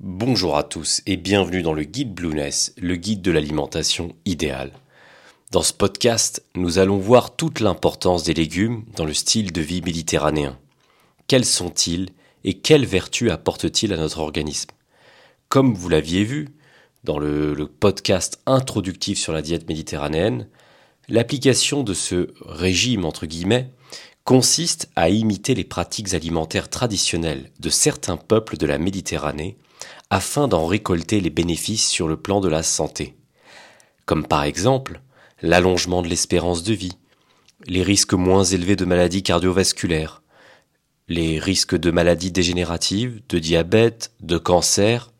Bonjour à tous et bienvenue dans le guide Blueness, le guide de l'alimentation idéale. Dans ce podcast, nous allons voir toute l'importance des légumes dans le style de vie méditerranéen. Quels sont-ils et quelles vertus apportent-ils à notre organisme? Comme vous l'aviez vu dans le, podcast introductif sur la diète méditerranéenne, l'application de ce régime entre guillemets consiste à imiter les pratiques alimentaires traditionnelles de certains peuples de la Méditerranée afin d'en récolter les bénéfices sur le plan de la santé, comme par exemple l'allongement de l'espérance de vie, les risques moins élevés de maladies cardiovasculaires, les risques de maladies dégénératives, de diabète, de cancer,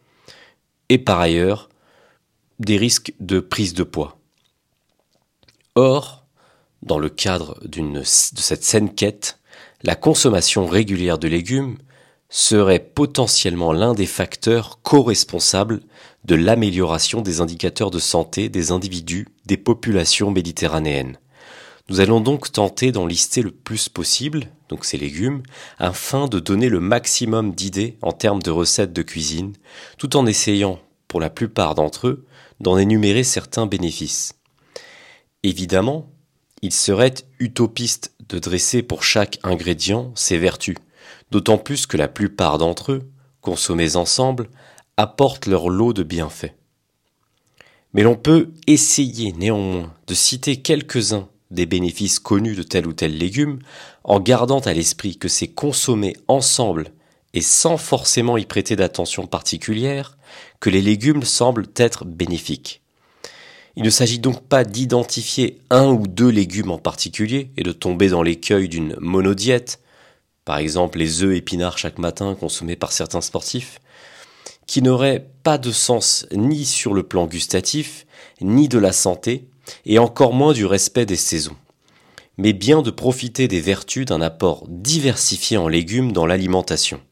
et par ailleurs des risques de prise de poids. Or, dans le cadre de cette saine quête, la consommation régulière de légumes serait potentiellement l'un des facteurs co-responsables de l'amélioration des indicateurs de santé des individus des populations méditerranéennes. Nous allons donc tenter d'en lister le plus possible, donc ces légumes, afin de donner le maximum d'idées en termes de recettes de cuisine, tout en essayant, pour la plupart d'entre eux, d'en énumérer certains bénéfices. Évidemment, il serait utopiste de dresser pour chaque ingrédient ses vertus, d'autant plus que la plupart d'entre eux, consommés ensemble, apportent leur lot de bienfaits. Mais l'on peut essayer néanmoins de citer quelques-uns des bénéfices connus de tel ou tel légume en gardant à l'esprit que c'est consommés ensemble et sans forcément y prêter d'attention particulière que les légumes semblent être bénéfiques. Il ne s'agit donc pas d'identifier un ou deux légumes en particulier et de tomber dans l'écueil d'une monodiète, par exemple les œufs épinards chaque matin consommés par certains sportifs, qui n'auraient pas de sens ni sur le plan gustatif, ni de la santé, et encore moins du respect des saisons, mais bien de profiter des vertus d'un apport diversifié en légumes dans l'alimentation.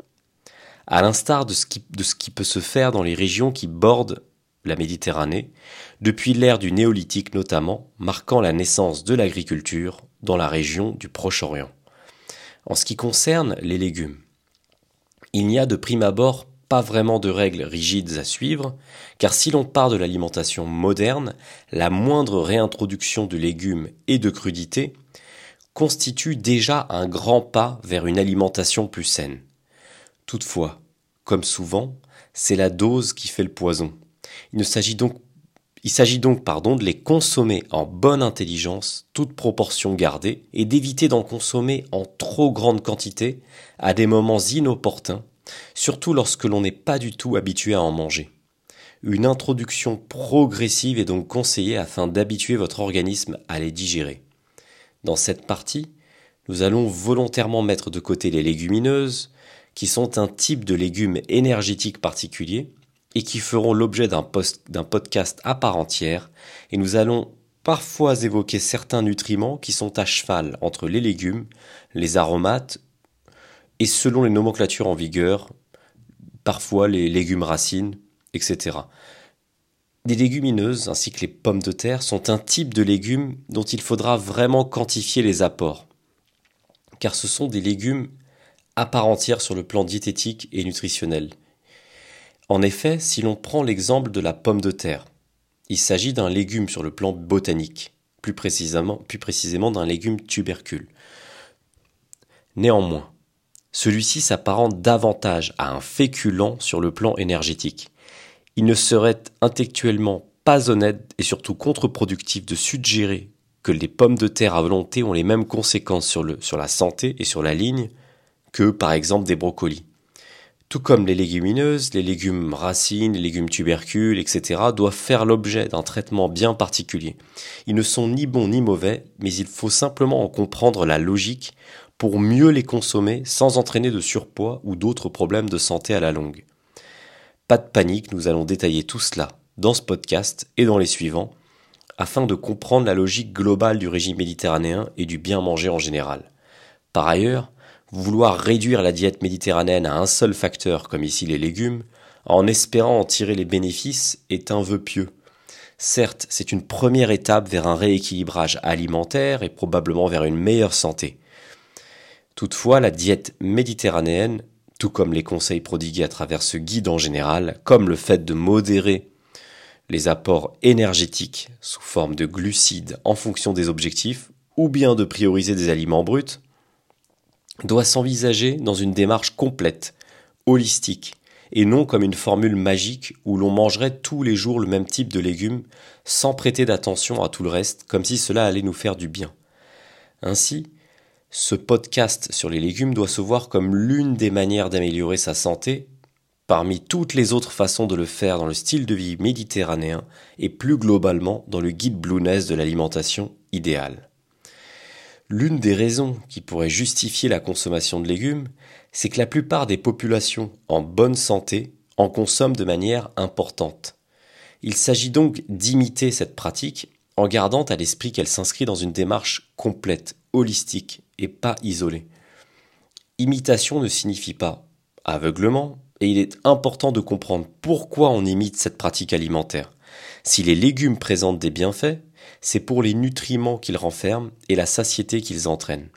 À l'instar de, ce qui peut se faire dans les régions qui bordent la Méditerranée, depuis l'ère du néolithique notamment, marquant la naissance de l'agriculture dans la région du Proche-Orient. En ce qui concerne les légumes, il n'y a de prime abord pas vraiment de règles rigides à suivre, car si l'on part de l'alimentation moderne, la moindre réintroduction de légumes et de crudités constitue déjà un grand pas vers une alimentation plus saine. Toutefois, comme souvent, c'est la dose qui fait le poison. Il s'agit donc, il s'agit donc pardon, de les consommer en bonne intelligence, toute proportion gardée, et d'éviter d'en consommer en trop grande quantité à des moments inopportuns, surtout lorsque l'on n'est pas du tout habitué à en manger. Une introduction progressive est donc conseillée afin d'habituer votre organisme à les digérer. Dans cette partie, nous allons volontairement mettre de côté les légumineuses, qui sont un type de légumes énergétiques particulier, et qui feront l'objet d'un podcast à part entière, et nous allons parfois évoquer certains nutriments qui sont à cheval entre les légumes, les aromates, et selon les nomenclatures en vigueur, parfois les légumes racines, etc. Les légumineuses ainsi que les pommes de terre sont un type de légumes dont il faudra vraiment quantifier les apports, car ce sont des légumes à part entière sur le plan diététique et nutritionnel. En effet, si l'on prend l'exemple de la pomme de terre, il s'agit d'un légume sur le plan botanique, plus précisément, d'un légume tubercule. Néanmoins, celui-ci s'apparente davantage à un féculent sur le plan énergétique. Il ne serait intellectuellement pas honnête et surtout contre-productif de suggérer que les pommes de terre à volonté ont les mêmes conséquences sur, le, sur la santé et sur la ligne que par exemple des brocolis. Tout comme les légumineuses, les légumes racines, les légumes tubercules, etc. doivent faire l'objet d'un traitement bien particulier. Ils ne sont ni bons ni mauvais, mais il faut simplement en comprendre la logique pour mieux les consommer sans entraîner de surpoids ou d'autres problèmes de santé à la longue. Pas de panique, nous allons détailler tout cela dans ce podcast et dans les suivants, afin de comprendre la logique globale du régime méditerranéen et du bien manger en général. Par ailleurs, Vouloir réduire la diète méditerranéenne à un seul facteur, comme ici les légumes, en espérant en tirer les bénéfices, est un vœu pieux. Certes, c'est une première étape vers un rééquilibrage alimentaire et probablement vers une meilleure santé. Toutefois, la diète méditerranéenne, tout comme les conseils prodigués à travers ce guide en général, comme le fait de modérer les apports énergétiques sous forme de glucides en fonction des objectifs, ou bien de prioriser des aliments bruts, doit s'envisager dans une démarche complète, holistique, et non comme une formule magique où l'on mangerait tous les jours le même type de légumes sans prêter d'attention à tout le reste, comme si cela allait nous faire du bien. Ainsi, ce podcast sur les légumes doit se voir comme l'une des manières d'améliorer sa santé parmi toutes les autres façons de le faire dans le style de vie méditerranéen et plus globalement dans le guide Blueness de l'alimentation idéale. L'une des raisons qui pourrait justifier la consommation de légumes, c'est que la plupart des populations en bonne santé en consomment de manière importante. Il s'agit donc d'imiter cette pratique en gardant à l'esprit qu'elle s'inscrit dans une démarche complète, holistique et pas isolée. Imitation ne signifie pas aveuglement, et il est important de comprendre pourquoi on imite cette pratique alimentaire. Si les légumes présentent des bienfaits, c'est pour les nutriments qu'ils renferment et la satiété qu'ils entraînent.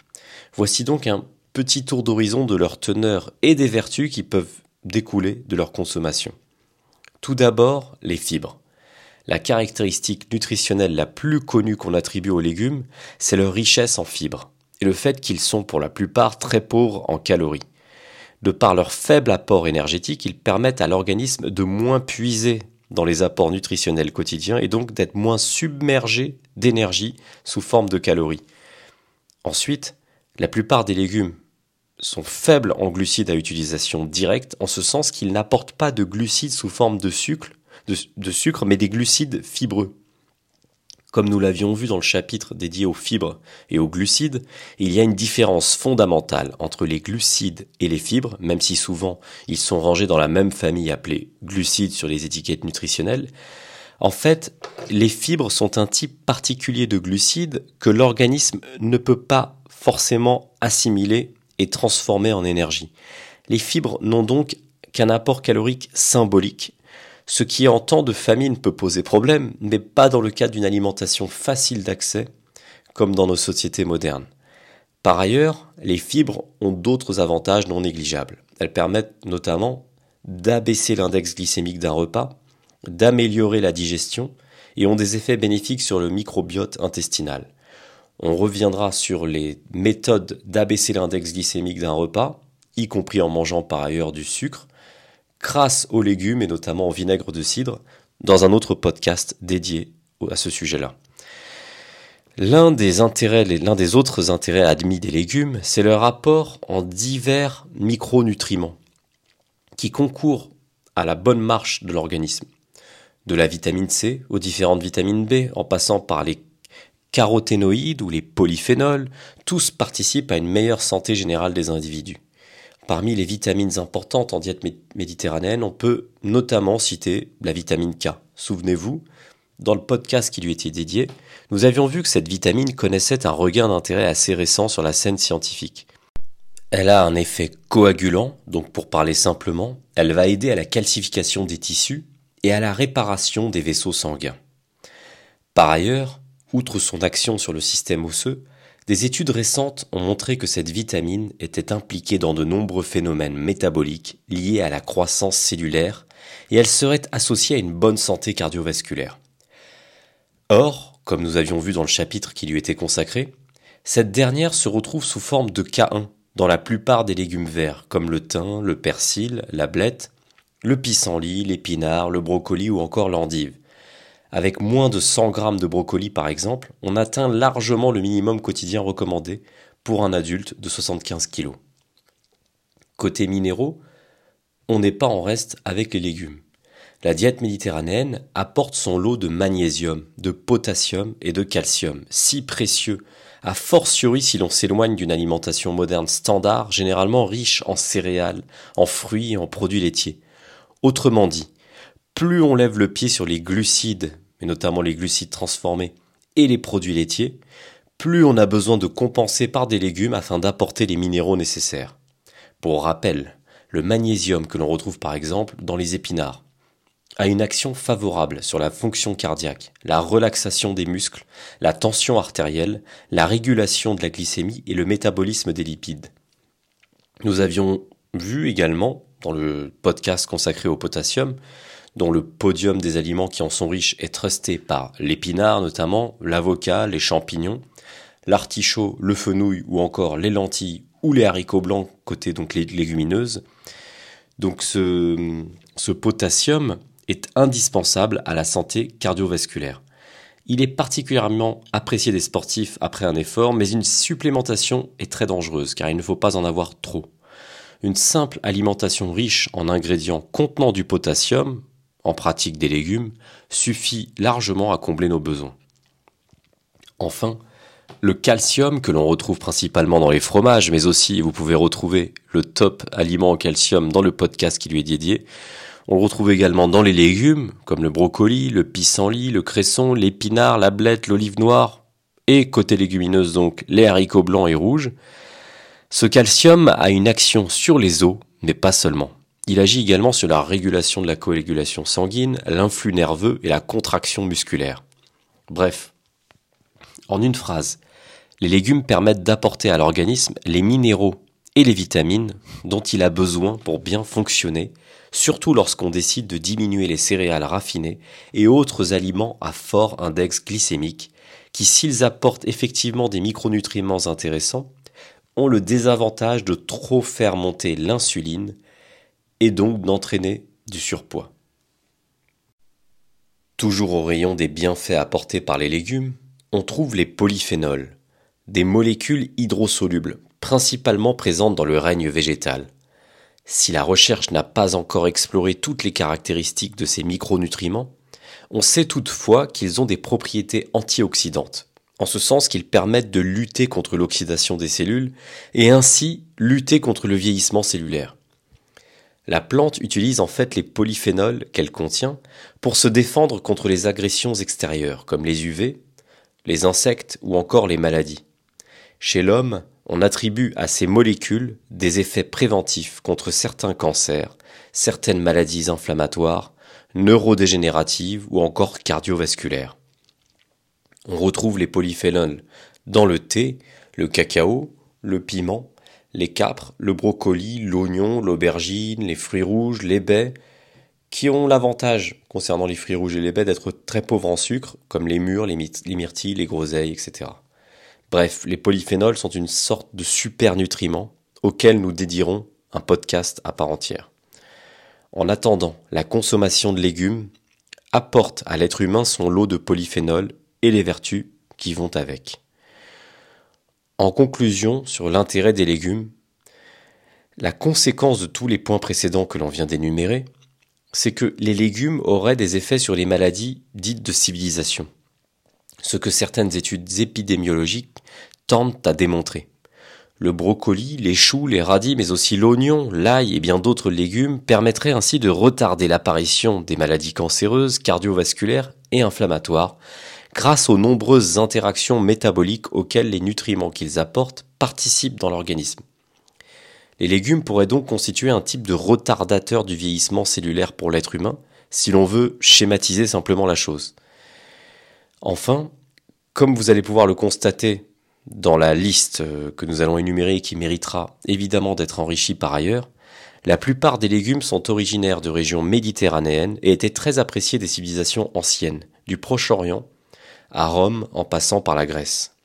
Voici donc un petit tour d'horizon de leur teneur et des vertus qui peuvent découler de leur consommation. Tout d'abord, les fibres. La caractéristique nutritionnelle la plus connue qu'on attribue aux légumes, c'est leur richesse en fibres, et le fait qu'ils sont pour la plupart très pauvres en calories. De par leur faible apport énergétique, ils permettent à l'organisme de moins puiser dans les apports nutritionnels quotidiens et donc d'être moins submergé d'énergie sous forme de calories. Ensuite, la plupart des légumes sont faibles en glucides à utilisation directe, en ce sens qu'ils n'apportent pas de glucides sous forme de sucre, de, sucre, mais des glucides fibreux. Comme nous l'avions vu dans le chapitre dédié aux fibres et aux glucides, il y a une différence fondamentale entre les glucides et les fibres, même si souvent ils sont rangés dans la même famille appelée glucides sur les étiquettes nutritionnelles. En fait, les fibres sont un type particulier de glucides que l'organisme ne peut pas forcément assimiler et transformer en énergie. Les fibres n'ont donc qu'un apport calorique symbolique ce qui en temps de famine peut poser problème, mais pas dans le cas d'une alimentation facile d'accès, comme dans nos sociétés modernes. Par ailleurs, les fibres ont d'autres avantages non négligeables. Elles permettent notamment d'abaisser l'index glycémique d'un repas, d'améliorer la digestion et ont des effets bénéfiques sur le microbiote intestinal. On reviendra sur les méthodes d'abaisser l'index glycémique d'un repas, y compris en mangeant par ailleurs du sucre, grâce aux légumes et notamment au vinaigre de cidre dans un autre podcast dédié à ce sujet-là. L'un des intérêts, l'un des autres intérêts admis des légumes, c'est leur apport en divers micronutriments qui concourent à la bonne marche de l'organisme. De la vitamine C aux différentes vitamines B, en passant par les caroténoïdes ou les polyphénols, tous participent à une meilleure santé générale des individus. Parmi les vitamines importantes en diète méditerranéenne, on peut notamment citer la vitamine K. Souvenez-vous, dans le podcast qui lui était dédié, nous avions vu que cette vitamine connaissait un regain d'intérêt assez récent sur la scène scientifique. Elle a un effet coagulant, donc pour parler simplement, elle va aider à la calcification des tissus et à la réparation des vaisseaux sanguins. Par ailleurs, outre son action sur le système osseux, des études récentes ont montré que cette vitamine était impliquée dans de nombreux phénomènes métaboliques liés à la croissance cellulaire et elle serait associée à une bonne santé cardiovasculaire. Or, comme nous avions vu dans le chapitre qui lui était consacré, cette dernière se retrouve sous forme de K1 dans la plupart des légumes verts comme le thym, le persil, la blette, le pissenlit, l'épinard, le brocoli ou encore l'endive. Avec moins de 100 grammes de brocoli par exemple, on atteint largement le minimum quotidien recommandé pour un adulte de 75 kg. Côté minéraux, on n'est pas en reste avec les légumes. La diète méditerranéenne apporte son lot de magnésium, de potassium et de calcium, si précieux, a fortiori si l'on s'éloigne d'une alimentation moderne standard, généralement riche en céréales, en fruits et en produits laitiers. Autrement dit, plus on lève le pied sur les glucides, mais notamment les glucides transformés et les produits laitiers, plus on a besoin de compenser par des légumes afin d'apporter les minéraux nécessaires. Pour rappel, le magnésium que l'on retrouve par exemple dans les épinards a une action favorable sur la fonction cardiaque, la relaxation des muscles, la tension artérielle, la régulation de la glycémie et le métabolisme des lipides. Nous avions vu également dans le podcast consacré au potassium, dont le podium des aliments qui en sont riches est trusté par l'épinard notamment, l'avocat, les champignons, l'artichaut, le fenouil ou encore les lentilles ou les haricots blancs côté donc les légumineuses. Donc ce, ce potassium est indispensable à la santé cardiovasculaire. Il est particulièrement apprécié des sportifs après un effort, mais une supplémentation est très dangereuse car il ne faut pas en avoir trop. Une simple alimentation riche en ingrédients contenant du potassium, en pratique des légumes, suffit largement à combler nos besoins. Enfin, le calcium que l'on retrouve principalement dans les fromages, mais aussi vous pouvez retrouver le top aliment au calcium dans le podcast qui lui est dédié. On le retrouve également dans les légumes, comme le brocoli, le pissenlit, le cresson, l'épinard, la blette, l'olive noire, et côté légumineuse donc les haricots blancs et rouges. Ce calcium a une action sur les os, mais pas seulement. Il agit également sur la régulation de la coagulation sanguine, l'influx nerveux et la contraction musculaire. Bref, en une phrase, les légumes permettent d'apporter à l'organisme les minéraux et les vitamines dont il a besoin pour bien fonctionner, surtout lorsqu'on décide de diminuer les céréales raffinées et autres aliments à fort index glycémique, qui s'ils apportent effectivement des micronutriments intéressants, ont le désavantage de trop faire monter l'insuline et donc d'entraîner du surpoids. Toujours au rayon des bienfaits apportés par les légumes, on trouve les polyphénols, des molécules hydrosolubles, principalement présentes dans le règne végétal. Si la recherche n'a pas encore exploré toutes les caractéristiques de ces micronutriments, on sait toutefois qu'ils ont des propriétés antioxydantes, en ce sens qu'ils permettent de lutter contre l'oxydation des cellules et ainsi lutter contre le vieillissement cellulaire. La plante utilise en fait les polyphénols qu'elle contient pour se défendre contre les agressions extérieures comme les UV, les insectes ou encore les maladies. Chez l'homme, on attribue à ces molécules des effets préventifs contre certains cancers, certaines maladies inflammatoires, neurodégénératives ou encore cardiovasculaires. On retrouve les polyphénols dans le thé, le cacao, le piment, les capres, le brocoli, l'oignon, l'aubergine, les fruits rouges, les baies, qui ont l'avantage, concernant les fruits rouges et les baies, d'être très pauvres en sucre, comme les mûres, les, myrtilles, les groseilles, etc. Bref, les polyphénols sont une sorte de super nutriments auxquels nous dédierons un podcast à part entière. En attendant, la consommation de légumes apporte à l'être humain son lot de polyphénols et les vertus qui vont avec. En conclusion sur l'intérêt des légumes, la conséquence de tous les points précédents que l'on vient d'énumérer, c'est que les légumes auraient des effets sur les maladies dites de civilisation, ce que certaines études épidémiologiques tentent à démontrer. Le brocoli, les choux, les radis, mais aussi l'oignon, l'ail et bien d'autres légumes permettraient ainsi de retarder l'apparition des maladies cancéreuses, cardiovasculaires et inflammatoires, grâce aux nombreuses interactions métaboliques auxquelles les nutriments qu'ils apportent participent dans l'organisme. Les légumes pourraient donc constituer un type de retardateur du vieillissement cellulaire pour l'être humain, si l'on veut schématiser simplement la chose. Enfin, comme vous allez pouvoir le constater dans la liste euh, que nous allons énumérer et qui méritera évidemment d'être enrichie par ailleurs, la plupart des légumes sont originaires de régions méditerranéennes et étaient très appréciés des civilisations anciennes, du Proche-Orient à Rome en passant par la Grèce.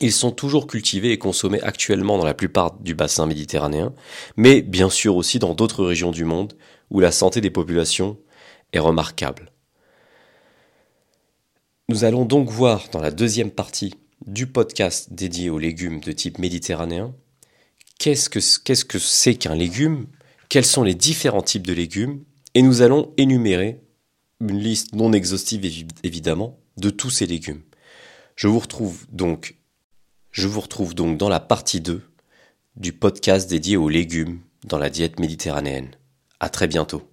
Ils sont toujours cultivés et consommés actuellement dans la plupart du bassin méditerranéen, mais bien sûr aussi dans d'autres régions du monde où la santé des populations est remarquable. Nous allons donc voir dans la deuxième partie du podcast dédié aux légumes de type méditerranéen qu'est-ce que c'est qu'un légume, quels sont les différents types de légumes, et nous allons énumérer une liste non exhaustive évidemment de tous ces légumes. Je vous retrouve donc, je vous retrouve donc dans la partie 2 du podcast dédié aux légumes dans la diète méditerranéenne. À très bientôt.